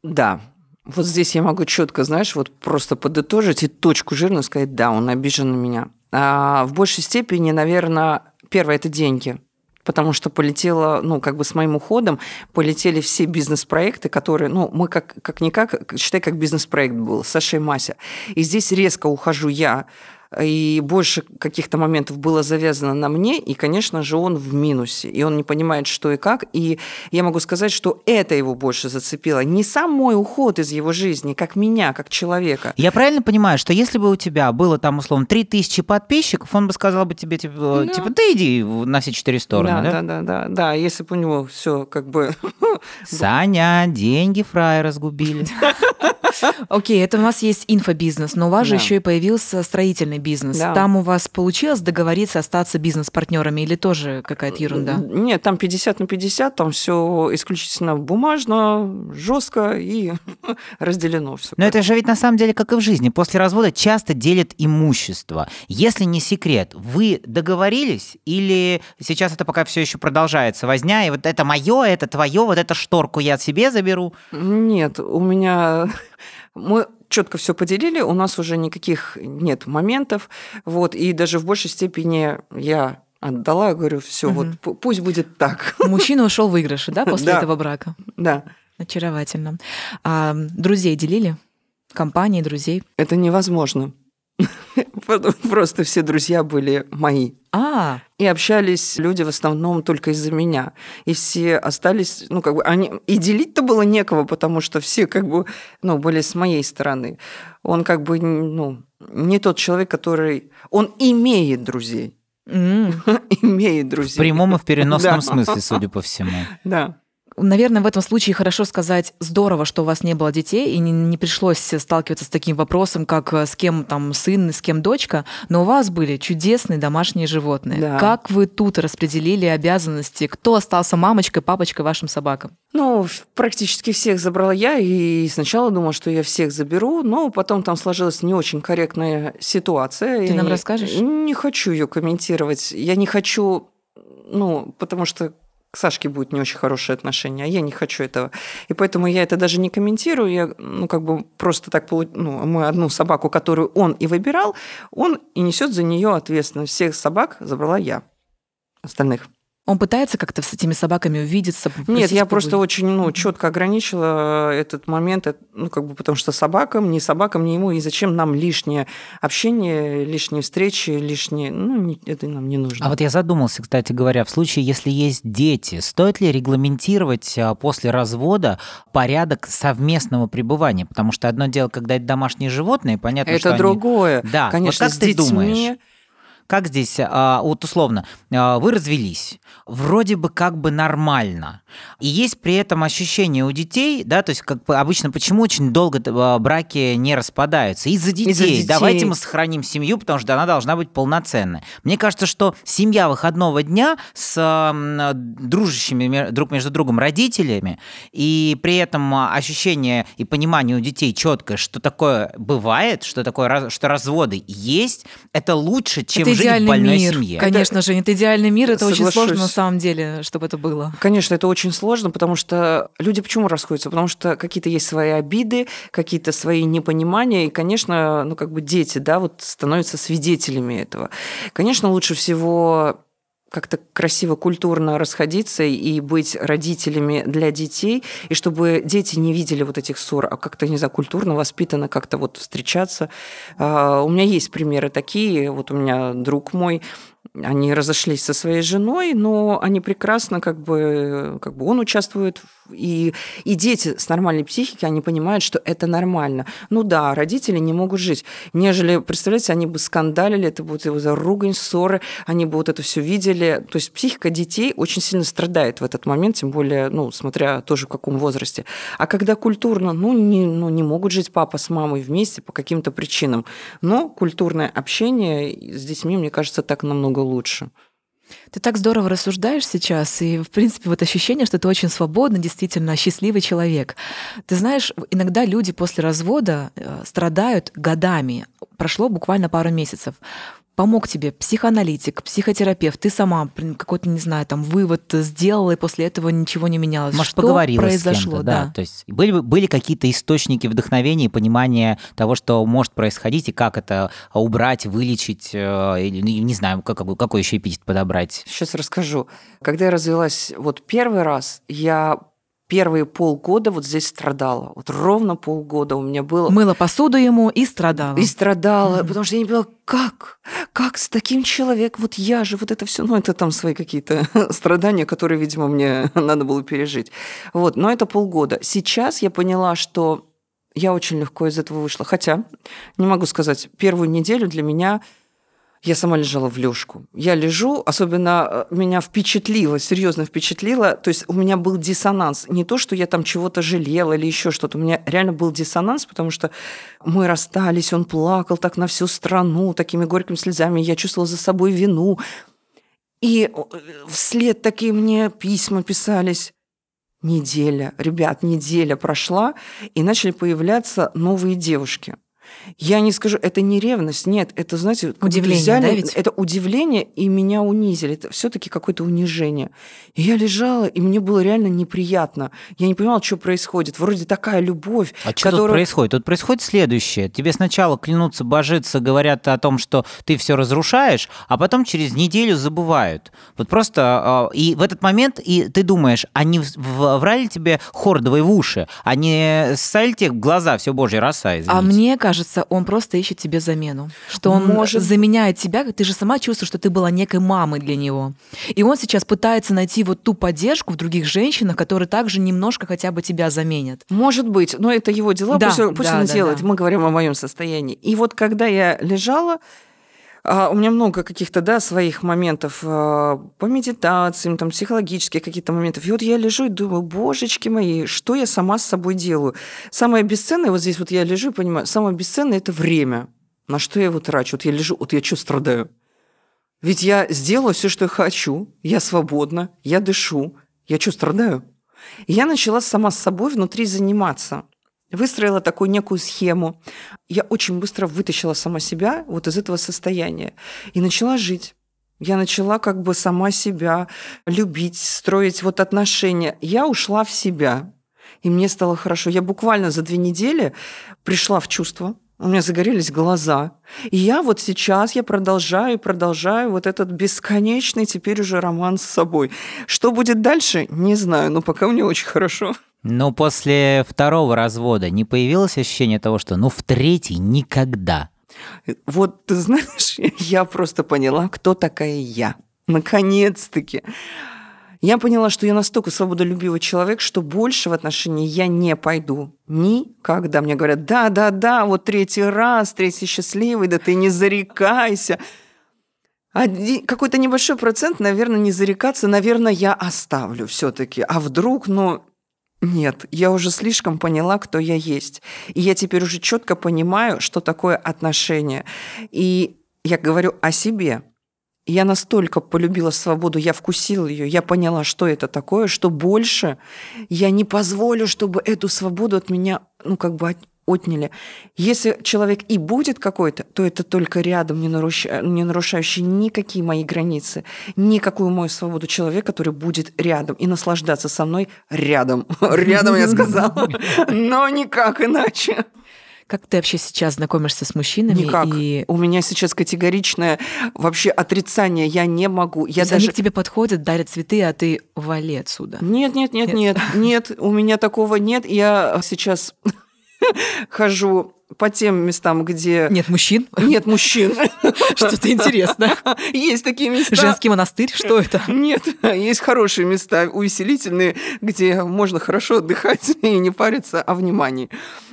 Да. Вот здесь я могу четко, знаешь, вот просто подытожить и точку жирную сказать, да, он обижен на меня. А в большей степени, наверное, первое – это деньги. Потому что полетело, ну, как бы с моим уходом полетели все бизнес-проекты, которые, ну, мы как, как-никак, считай, как бизнес-проект был, Саша и Мася. И здесь резко ухожу я, и больше каких-то моментов было завязано на мне, и, конечно же, он в минусе, и он не понимает, что и как, и я могу сказать, что это его больше зацепило. Не сам мой уход из его жизни, как меня, как человека. Я правильно понимаю, что если бы у тебя было там, условно, 3000 подписчиков, он бы сказал бы тебе, типа, Да. типа ты иди на все четыре стороны, да? да, да, да, да. Если бы у него все как бы... Саня, деньги фрая разгубили. Окей, это у нас есть инфобизнес, но у вас же Да. еще и появился строительный бизнес. Да. Там у вас получилось договориться остаться бизнес-партнерами или тоже какая-то ерунда? Нет, там 50 на 50, там все исключительно бумажно, жестко и разделено все. Но это же ведь на самом деле как и в жизни. После развода часто делят имущество. Если не секрет, вы договорились или сейчас это пока все еще продолжается возня, и вот это мое, это твое, вот эту шторку я себе заберу? Нет, у меня мы четко все поделили, у нас уже никаких нет моментов, вот, и даже в большей степени я отдала, говорю, все, Мгм. вот пу- пусть будет так, Мужчина ушел в выигрыше, да, после Да. этого брака? да. Очаровательно. А друзей делили? Компании, друзей? Это невозможно. Просто все друзья были мои. А, И общались люди в основном только из-за меня. И все остались, ну, как бы, они... И делить-то было некого, потому что все, как бы, ну, были с моей стороны. Он, как бы, ну, не тот человек, который... Он имеет друзей. м. имеет В друзей. прямом и в переносном смысле, судя по всему. Да. Наверное, в этом случае хорошо сказать здорово, что у вас не было детей и не, не пришлось сталкиваться с таким вопросом, как э, с кем там сын, с кем дочка, но у вас были чудесные домашние животные. Да. Как вы тут распределили обязанности? Кто остался мамочкой, папочкой вашим собакам? Ну, практически всех забрала я, и сначала думала, что я всех заберу, но потом там сложилась не очень корректная ситуация. Ты и нам расскажешь? Не хочу ее комментировать. Я не хочу, ну, потому что к Сашке будет не очень хорошее отношение, а я не хочу этого. И поэтому я это даже не комментирую. Я, ну, как бы просто так, ну, мы одну собаку, которую он и выбирал, он и несет за нее ответственность. Всех собак забрала я. Остальных. Он пытается как-то с этими собаками увидеться? Нет, я просто очень ну, четко ограничила этот момент, э, ну, как бы, потому что собакам, ни собакам, ни ему, и зачем нам лишнее общение, лишние встречи, лишние, ну, не- это нам не нужно. А вот я задумался, кстати говоря, в случае, если есть дети, стоит ли регламентировать а, после развода порядок совместного пребывания? Потому что одно дело, когда это домашние животные, понятно, что это они- другое. Да, вот Конечно, как с ты детьми. думаешь? Как здесь, а, вот условно, а, вы развелись, вроде бы как бы нормально, и есть при этом ощущение у детей, да, то есть как бы обычно почему очень долго а, браки не распадаются? Из-за детей. Из-за детей. Давайте мы сохраним семью, потому что она должна быть полноценной. Мне кажется, что семья выходного дня с а, дружащими друг между другом родителями, и при этом ощущение и понимание у детей четкое, что такое бывает, что такое, что разводы есть, это лучше, чем Это идеальный мир. семье. Конечно же, это идеальный мир, это очень Соглашусь. сложно на самом деле, чтобы это было. Конечно, это очень сложно, потому что люди почему расходятся? Потому что какие-то есть свои обиды, какие-то свои непонимания, и, конечно, ну как бы дети, да, вот становятся свидетелями этого. Конечно, лучше всего как-то красиво, культурно расходиться и быть родителями для детей, и чтобы дети не видели вот этих ссор, а как-то, не знаю, культурно, воспитанно как-то вот встречаться. А, У меня есть примеры такие. Вот у меня друг мой, они разошлись со своей женой, но они прекрасно, как бы, как бы он участвует, и, и дети с нормальной психикой, они понимают, что это нормально. Ну да, родители не могут жить. Нежели, представляете, они бы скандалили, это будет за ругань, ссоры, они бы вот это все видели. То есть психика детей очень сильно страдает в этот момент, тем более, ну, смотря тоже в каком возрасте. А когда культурно, ну, не, ну, не могут жить папа с мамой вместе по каким-то причинам, но культурное общение с детьми, мне кажется, так намного лучше. Ты так здорово рассуждаешь сейчас, и, в принципе, вот ощущение, что ты очень свободный, действительно счастливый человек. Ты знаешь, иногда люди после развода э, страдают годами. Прошло буквально пару месяцев. Помог тебе психоаналитик, психотерапевт, ты сама какой-то, не знаю, там вывод сделала, и после этого ничего не менялось. Может, что поговорила произошло, с кем-то, да. То есть были, бы- были какие-то источники вдохновения и понимания того, что может происходить, и как это убрать, вылечить, э, или, ну, не знаю, как, какой, какой еще эпитет подобрать. Сейчас расскажу. Когда я развелась вот первый раз, я первые полгода вот здесь страдала. Вот ровно полгода у меня было. Мыла посуду ему и страдала. И страдала, Мгм. потому что я не поняла, как? Как с таким человеком? Вот я же, вот это все, ну, это там свои какие-то страдания, которые, видимо, мне надо было пережить. Вот, но это полгода. Сейчас я поняла, что я очень легко из этого вышла. Хотя, не могу сказать, первую неделю для меня я сама лежала в лёжку. Я лежу, особенно э, меня впечатлило, серьезно впечатлило. То есть у меня был диссонанс. Не то, что я там чего-то жалела или еще что-то. У меня реально был диссонанс, потому что мы расстались, он плакал так на всю страну, такими горькими слезами. Я чувствовала за собой вину. И э, вслед такие мне письма писались. Неделя, ребят, неделя прошла, и начали появляться новые девушки. Я не скажу, это не ревность, нет, это, знаете, Удивление, взяли- да, ведь? это удивление, и меня унизили. Это все-таки какое-то унижение. И я лежала, и мне было реально неприятно. Я не понимала, что происходит. Вроде такая любовь, А что тут происходит? Тут происходит следующее. Тебе сначала клянутся, божиться, говорят о том, что ты все разрушаешь, а потом через неделю забывают. Вот просто... э, И в этот момент и ты думаешь, а в- врали тебе хордовые в уши, а не ссали тебе в глаза все божья роса, извините. А мне кажется, он просто ищет тебе замену. Что он Может. заменяет тебя, ты же сама чувствуешь, что ты была некой мамой для него. И он сейчас пытается найти вот ту поддержку в других женщинах, которые также немножко хотя бы тебя заменят. Может быть, но это его дела, Да, пусть, пусть да, он да, делает. да. Мы говорим о моем состоянии. И вот когда я лежала, у меня много каких-то, да, своих моментов а, по медитациям, там, психологических каких-то моментов. И вот я лежу и думаю, божечки мои, что я сама с собой делаю? Самое бесценное, вот здесь вот я лежу и понимаю, самое бесценное – это время. На что я его трачу? Вот я лежу, вот я что страдаю? Ведь я сделала все, что я хочу, я свободна, я дышу, я что страдаю? Я начала сама с собой внутри заниматься. Выстроила такую некую схему. Я очень быстро вытащила сама себя вот из этого состояния и начала жить. Я начала как бы сама себя любить, строить вот отношения. Я ушла в себя, и мне стало хорошо. Я буквально за две недели пришла в чувство, у меня загорелись глаза. И я вот сейчас, я продолжаю, продолжаю вот этот бесконечный теперь уже роман с собой. Что будет дальше, не знаю, но пока мне очень хорошо. Но после второго развода не появилось ощущение того, что ну в третий никогда. Вот ты знаешь, я просто поняла, кто такая я. Наконец-таки. Я поняла, что я настолько свободолюбивый человек, что больше в отношении я не пойду. Никогда. Мне говорят, да, да, да, вот третий раз, третий счастливый, да ты не зарекайся. Один- какой-то небольшой процент, наверное, не зарекаться, наверное, я оставлю все-таки. А вдруг, ну, нет, я уже слишком поняла, кто я есть. И я теперь уже четко понимаю, что такое отношение. И я говорю о себе. Я настолько полюбила свободу, я вкусила ее, я поняла, что это такое, что больше я не позволю, чтобы эту свободу от меня, ну, как бы отняли. Если человек и будет какой-то, то это только рядом, не, нарушающий, не нарушающий никакие мои границы, никакую мою свободу человек, который будет рядом и наслаждаться со мной рядом. Рядом, я сказала, но никак иначе. Как ты вообще сейчас знакомишься с мужчинами? Никак. И... У меня сейчас категоричное вообще отрицание. Я не могу. Я даже... Они к тебе подходят, дарят цветы, а ты вали отсюда. Нет, нет, нет, нет, нет. У меня такого нет. Я сейчас хожу по тем местам, где... Нет мужчин? Нет мужчин. Что-то интересное. Есть такие места. Женский монастырь? Что это? Нет, есть хорошие места, увеселительные, где можно хорошо отдыхать и не париться о внимании.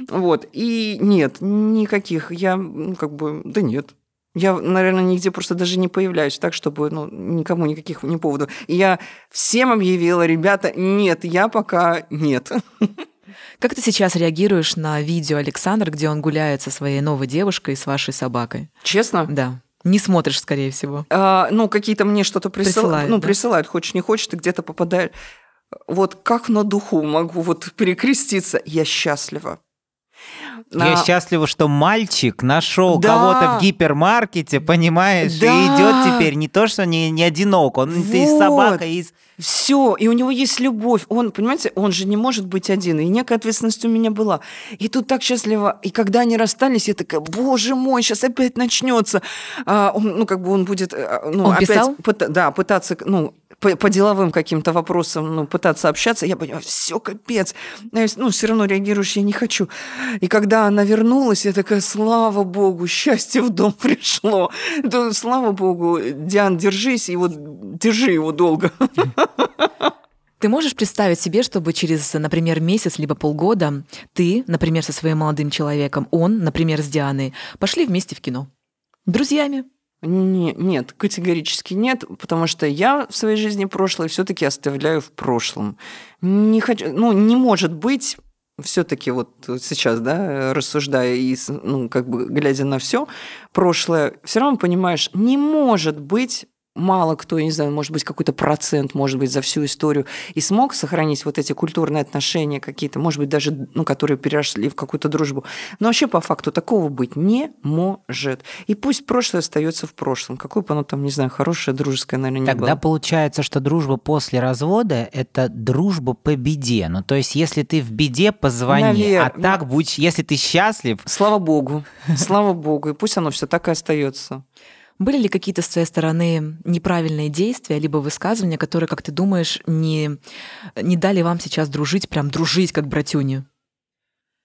Вот. И нет, никаких. Я, ну, как бы, да нет. Я, наверное, нигде просто даже не появляюсь так, чтобы ну, никому никаких не поводов. И я всем объявила, ребята, нет, я пока нет. Как ты сейчас реагируешь на видео Александра, где он гуляет со своей новой девушкой и с вашей собакой? Честно? Да. Не смотришь, скорее всего. А, ну, какие-то мне что-то присыл... присылают. Ну, да? присылают, хочешь не хочешь, ты где-то попадаешь. Вот как на духу могу вот перекреститься. Я счастлива. Я а... счастлива, что мальчик нашел да. кого-то в гипермаркете, понимаешь, да. и идет теперь не то, что не, не одинок, он вот. и собака, и все, и у него есть любовь. Он, понимаете, он же не может быть один. И некая ответственность у меня была. И тут так счастливо. И когда они расстались, я такая, боже мой, сейчас опять начнется. А, он, ну, как бы он будет... А, ну, он опять писал? Пыта, да, пытаться, ну, по, по деловым каким-то вопросам ну, пытаться общаться, я понимаю, все капец. Ну, все равно реагируешь, я не хочу. И когда она вернулась, я такая, слава богу, счастье в дом пришло. Да, слава богу, Диан, держись, и вот держи его долго. Ты можешь представить себе, чтобы через, например, месяц либо полгода ты, например, со своим молодым человеком, он, например, с Дианой, пошли вместе в кино? Друзьями? Не, нет, категорически нет, потому что я в своей жизни прошлое все-таки оставляю в прошлом. Не хочу, ну, не может быть все-таки вот сейчас, да, рассуждая и, ну, как бы глядя на все прошлое, все равно понимаешь, не может быть мало кто, не знаю, может быть, какой-то процент, может быть, за всю историю, и смог сохранить вот эти культурные отношения какие-то, может быть, даже, ну, которые перешли в какую-то дружбу. Но вообще, по факту, такого быть не может. И пусть прошлое остается в прошлом. Какое бы оно там, не знаю, хорошее, дружеское, наверное, не Тогда было. получается, что дружба после развода – это дружба по беде. Ну, то есть, если ты в беде, позвони. Наверное. А так, будь, если ты счастлив… Слава Богу. Слава Богу. И пусть оно все так и остается. Были ли какие-то с твоей стороны неправильные действия, либо высказывания, которые, как ты думаешь, не, не дали вам сейчас дружить, прям дружить, как братюни?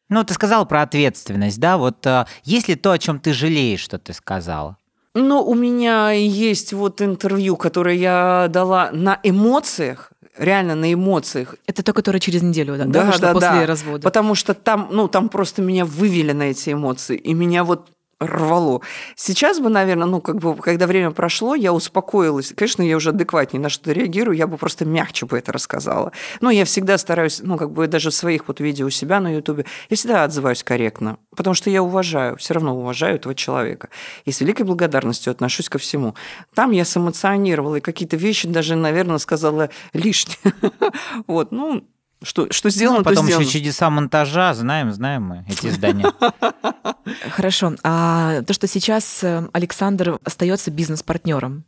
Ну, ты сказал про ответственность, да? Вот э, есть ли то, о чем ты жалеешь, что ты сказала? Ну, у меня есть вот интервью, которое я дала на эмоциях, реально на эмоциях. Это то, которое через неделю, да? Да, да, после да. развода. Потому что там, ну, там просто меня вывели на эти эмоции, и меня вот рвало. Сейчас бы, наверное, ну, как бы, когда время прошло, я успокоилась. Конечно, я уже адекватнее на что-то реагирую, я бы просто мягче бы это рассказала. Но я всегда стараюсь, ну, как бы, даже в своих вот видео у себя на Ютубе, я всегда отзываюсь корректно, потому что я уважаю, все равно уважаю этого человека. И с великой благодарностью отношусь ко всему. Там я сэмоционировала, и какие-то вещи даже, наверное, сказала лишние. Вот, ну, что, что сделано, ну, потом то еще чудеса монтажа, знаем, знаем мы эти издания. Хорошо. А то, что сейчас э, Александр остается бизнес-партнером,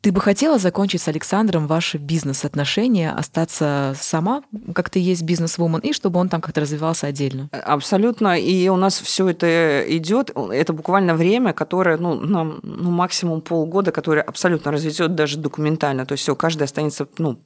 ты бы хотела закончить с Александром ваши бизнес-отношения, остаться сама, как ты есть бизнес-вумен, и чтобы он там как-то развивался отдельно? Абсолютно. И у нас все это идет. Это буквально время, которое, ну, нам, ну, максимум полгода, которое абсолютно разведет даже документально. То есть все, каждый останется, ну,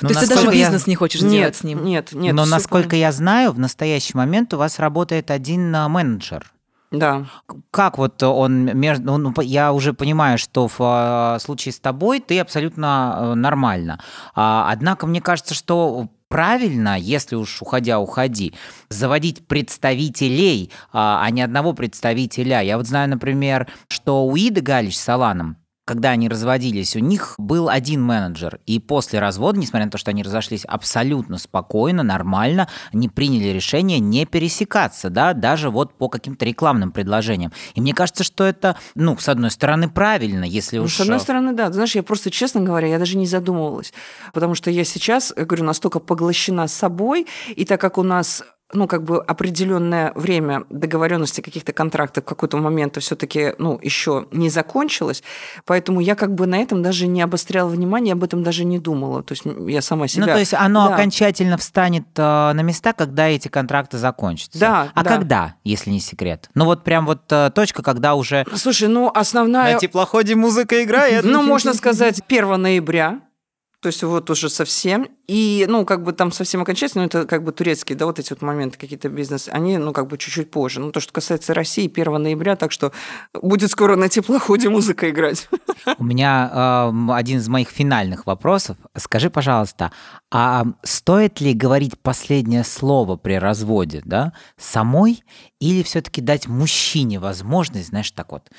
но То есть ты даже бизнес я... не хочешь нет, сделать с ним? Нет, нет. Но насколько понятно. я знаю, в настоящий момент у вас работает один а, менеджер. Да. Как вот он между... Ну, я уже понимаю, что в а, случае с тобой ты абсолютно э, нормально. А, однако мне кажется, что правильно, если уж уходя, уходи, заводить представителей, а не одного представителя. Я вот знаю, например, что у Иды Галич с Аланом когда они разводились, у них был один менеджер. И после развода, несмотря на то, что они разошлись абсолютно спокойно, нормально, они приняли решение не пересекаться, да, даже вот по каким-то рекламным предложениям. И мне кажется, что это, ну, с одной стороны, правильно, если ну, уж... С одной стороны, да. знаешь, я просто, честно говоря, я даже не задумывалась. Потому что я сейчас, я говорю, настолько поглощена собой, и так как у нас ну, как бы определенное время договоренности каких-то контрактов в какой-то момент все-таки, ну, еще не закончилось, поэтому я как бы на этом даже не обостряла внимание, об этом даже не думала. То есть я сама себя... Ну, то есть оно Да. окончательно встанет э, на места, когда эти контракты закончатся. Да, А да. когда, если не секрет? Ну вот прям вот э, точка, когда уже Слушай, ну, основная... на теплоходе музыка играет. Ну, можно сказать, 1 ноября, то есть вот уже совсем. И, ну, как бы там совсем окончательно, это как бы турецкие, да, вот эти вот моменты, какие-то бизнес, они, ну, как бы чуть-чуть позже. Ну, то, что касается России, 1 ноября, так что будет скоро на теплоходе музыка играть. У меня э, м, один из моих финальных вопросов. Скажи, пожалуйста, а стоит ли говорить последнее слово при разводе, да, самой, или все-таки дать мужчине возможность, знаешь, так вот,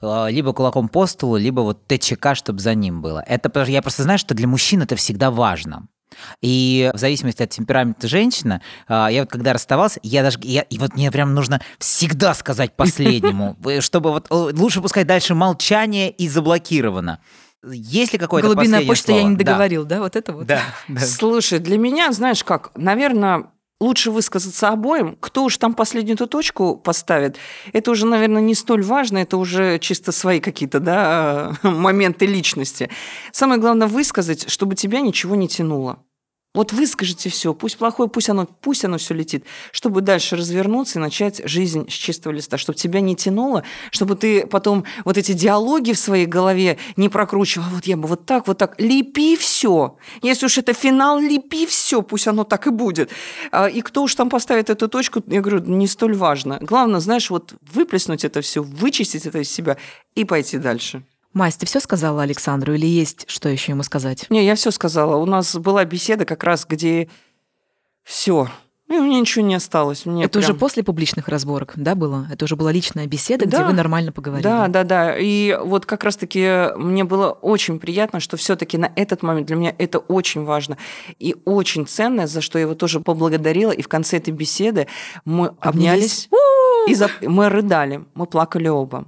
либо кулаком по столу, либо вот ТЧК, чтобы за ним было. Это потому что я просто знаю, что для мужчин это всегда важно. И в зависимости от темперамента женщины, а, я вот когда расставался, я даже, я, и вот мне прям нужно всегда сказать последнему, э, чтобы вот э, лучше пускай дальше молчание и заблокировано. Есть ли какое-то последнее почта я слово? не Да. договорил, да, вот это вот. Да, да. Слушай, для меня, знаешь как, наверное, лучше высказаться обоим. Кто уж там последнюю эту точку поставит, это уже, наверное, не столь важно, это уже чисто свои какие-то да, моменты личности. Самое главное высказать, чтобы тебя ничего не тянуло. Вот выскажите все, пусть плохое, пусть оно, пусть оно все летит, чтобы дальше развернуться и начать жизнь с чистого листа, чтобы тебя не тянуло, чтобы ты потом вот эти диалоги в своей голове не прокручивал, «А вот я бы вот так, вот так, лепи все. Если уж это финал, лепи все, пусть оно так и будет. А, И кто уж там поставит эту точку, я говорю, не столь важно. Главное, знаешь, вот выплеснуть это все, вычистить это из себя и пойти дальше. Мась, ты все сказала Александру или есть что еще ему сказать? Не, я все сказала. У нас была беседа как раз, где все. И у меня ничего не осталось. Мне это уже прям- после публичных разборок, да, было? Это уже была личная беседа, где Да. вы нормально поговорили. Да, да, да. И вот как раз-таки мне было очень приятно, что все-таки на этот момент для меня это очень важно и очень ценно, за что я его тоже поблагодарила. И в конце этой беседы мы обнялись, и за- мы рыдали, мы плакали оба.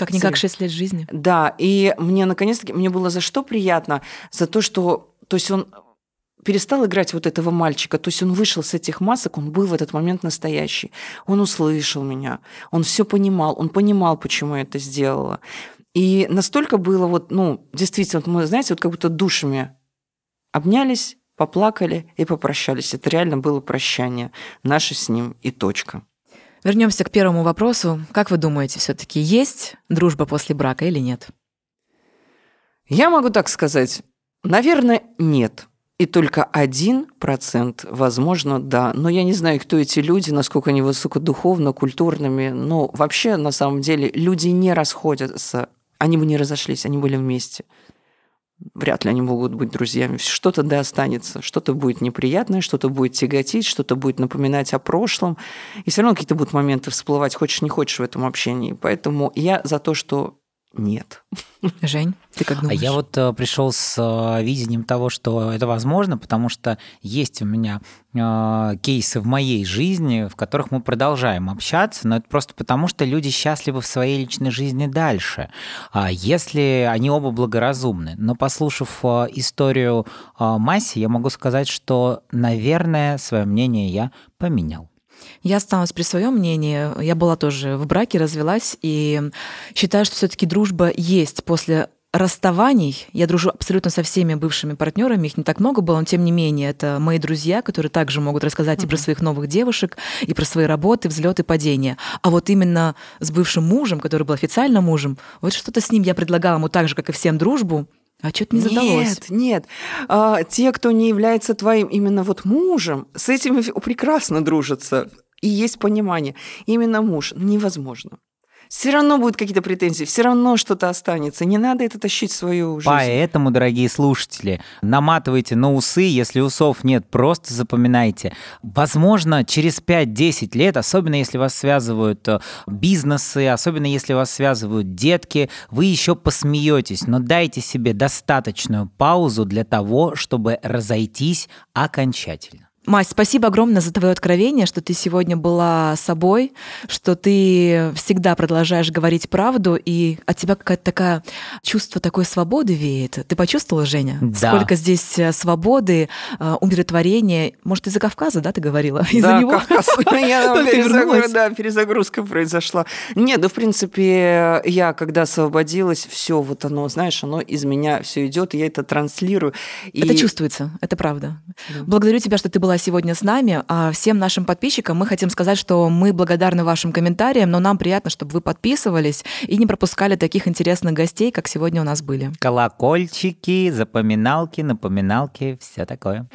Как-никак. 6 лет жизни. Да, и мне наконец-таки, мне было за что приятно? За то, что, то есть он перестал играть вот этого мальчика, то есть он вышел с этих масок, он был в этот момент настоящий. Он услышал меня, он все понимал, он понимал, почему я это сделала. И настолько было вот, ну, действительно, вот мы, знаете, вот как будто душами обнялись, поплакали и попрощались. Это реально было прощание наше с ним и точка. Вернемся к первому вопросу. Как вы думаете, все-таки есть дружба после брака или нет? Я могу так сказать. Наверное, нет. И только один процент, возможно, да. Но я не знаю, кто эти люди, насколько они высокодуховно, культурными. Но вообще, на самом деле, люди не расходятся. Они бы не разошлись, они были вместе. Вряд ли они могут быть друзьями. Что-то да останется, что-то будет неприятное, что-то будет тяготить, что-то будет напоминать о прошлом. И все равно какие-то будут моменты всплывать, хочешь не хочешь в этом общении. Поэтому я за то, что нет. Жень, ты как А думаешь? я вот э, пришел с э, видением того, что это возможно, потому что есть у меня э, кейсы в моей жизни, в которых мы продолжаем общаться, но это просто потому, что люди счастливы в своей личной жизни дальше, а если они оба благоразумны. Но послушав э, историю э, Маси, я могу сказать, что, наверное, свое мнение я поменял. Я останусь при своем мнении. Я была тоже в браке, развелась, и считаю, что все-таки дружба есть после расставаний. Я дружу абсолютно со всеми бывшими партнерами, их не так много было, но тем не менее, это мои друзья, которые также могут рассказать и про своих новых девушек, и про свои работы, взлеты, падения. А вот именно с бывшим мужем, который был официально мужем, вот что-то с ним я предлагала ему так же, как и всем, дружбу, а что-то не задалось. Нет, нет. А, те, кто не является твоим именно вот мужем, с этими прекрасно дружатся. И есть понимание. Именно муж невозможно. Все равно будут какие-то претензии, все равно что-то останется. Не надо это тащить в свою жизнь. Поэтому, дорогие слушатели, наматывайте на усы, если усов нет, просто запоминайте. Возможно, через 5-10 лет, особенно если вас связывают э, бизнесы, особенно если вас связывают детки, вы еще посмеетесь, но дайте себе достаточную паузу для того, чтобы разойтись окончательно. Мась, спасибо огромное за твое откровение, что ты сегодня была собой, что ты всегда продолжаешь говорить правду, и от тебя какая-то такая чувство такой свободы веет. Ты почувствовала, Женя? Да. Сколько здесь э, свободы, э, умиротворения. Может, из-за Кавказа, да, ты говорила? Из-за да, него? Кавказ. Вернулась. да, перезагрузка произошла. Нет, да, в принципе, я когда освободилась, все вот оно, знаешь, оно из меня все идет, я это транслирую. Это чувствуется, это правда. Да. Благодарю тебя, что ты была сегодня с нами. А всем нашим подписчикам мы хотим сказать, что мы благодарны вашим комментариям, но нам приятно, чтобы вы подписывались и не пропускали таких интересных гостей, как сегодня у нас были. Колокольчики, запоминалки, напоминалки, все такое.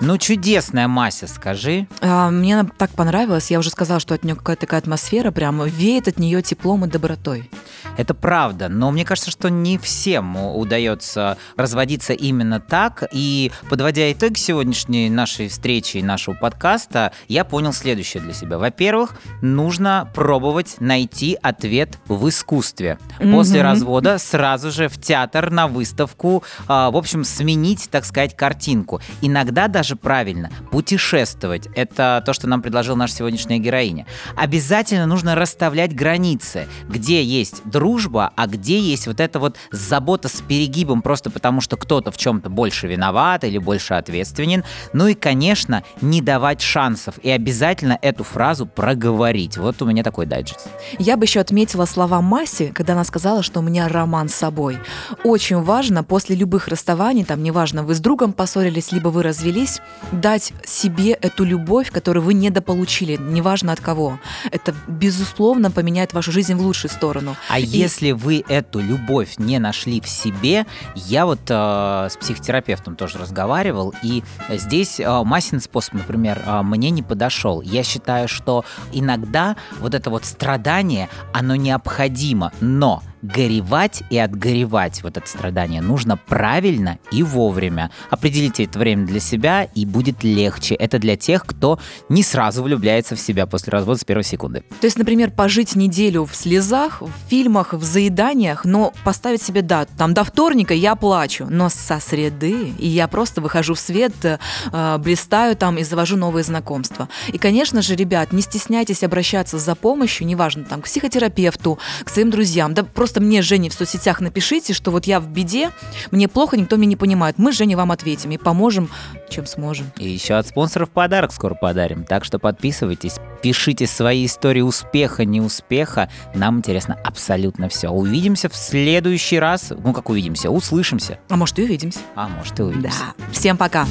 Ну, чудесная Мася, скажи. А, Мне она так понравилось, я уже сказала, что от нее какая-то такая атмосфера, прямо веет от нее теплом и добротой. Это правда, но мне кажется, что не всем удается разводиться именно так. И подводя итог сегодняшней нашей встречи и нашего подкаста, я понял следующее для себя. Во-первых, нужно пробовать найти ответ в искусстве. После Мгм. развода сразу же в театр, на выставку, а, в общем, сменить, так сказать, картинку. Иногда даже правильно путешествовать. Это то, что нам предложила наша сегодняшняя героиня. Обязательно нужно расставлять границы, где есть дружба, а где есть вот эта вот забота с перегибом просто потому, что кто-то в чем-то больше виноват или больше ответственен. Ну и, конечно, не давать шансов. И обязательно эту фразу проговорить. Вот у меня такой дайджест. Я бы еще отметила слова Маси, когда она сказала, что у меня роман с собой. Очень важно после любых расставаний, там неважно, вы с другом поссорились, либо вы развелись, дать себе эту любовь, которую вы недополучили, неважно от кого. Это, безусловно, поменяет вашу жизнь в лучшую сторону. А И- если вы эту любовь не нашли в себе, я вот э, с психотерапевтом тоже разговаривал, и здесь э, Масин способ, например, э, мне не подошел. Я считаю, что иногда вот это вот страдание, оно необходимо, но горевать и отгоревать вот это страдание нужно правильно и вовремя. Определите это время для себя, и будет легче. Это для тех, кто не сразу влюбляется в себя после развода с первой секунды. То есть, например, пожить неделю в слезах, в фильмах, в заеданиях, но поставить себе дату. Там до вторника я плачу, но со среды и я просто выхожу в свет, э, блистаю там и завожу новые знакомства. И, конечно же, ребят, не стесняйтесь обращаться за помощью, неважно, там, к психотерапевту, к своим друзьям. Да просто мне, Жене, в соцсетях напишите, что вот я в беде, мне плохо, никто меня не понимает. Мы с Женей вам ответим и поможем, чем сможем. И еще от спонсоров подарок скоро подарим. Так что подписывайтесь, пишите свои истории успеха, неуспеха. Нам интересно абсолютно все. Увидимся в следующий раз. Ну, как увидимся? Услышимся. А может, и увидимся. А может, и увидимся. Да. Всем пока.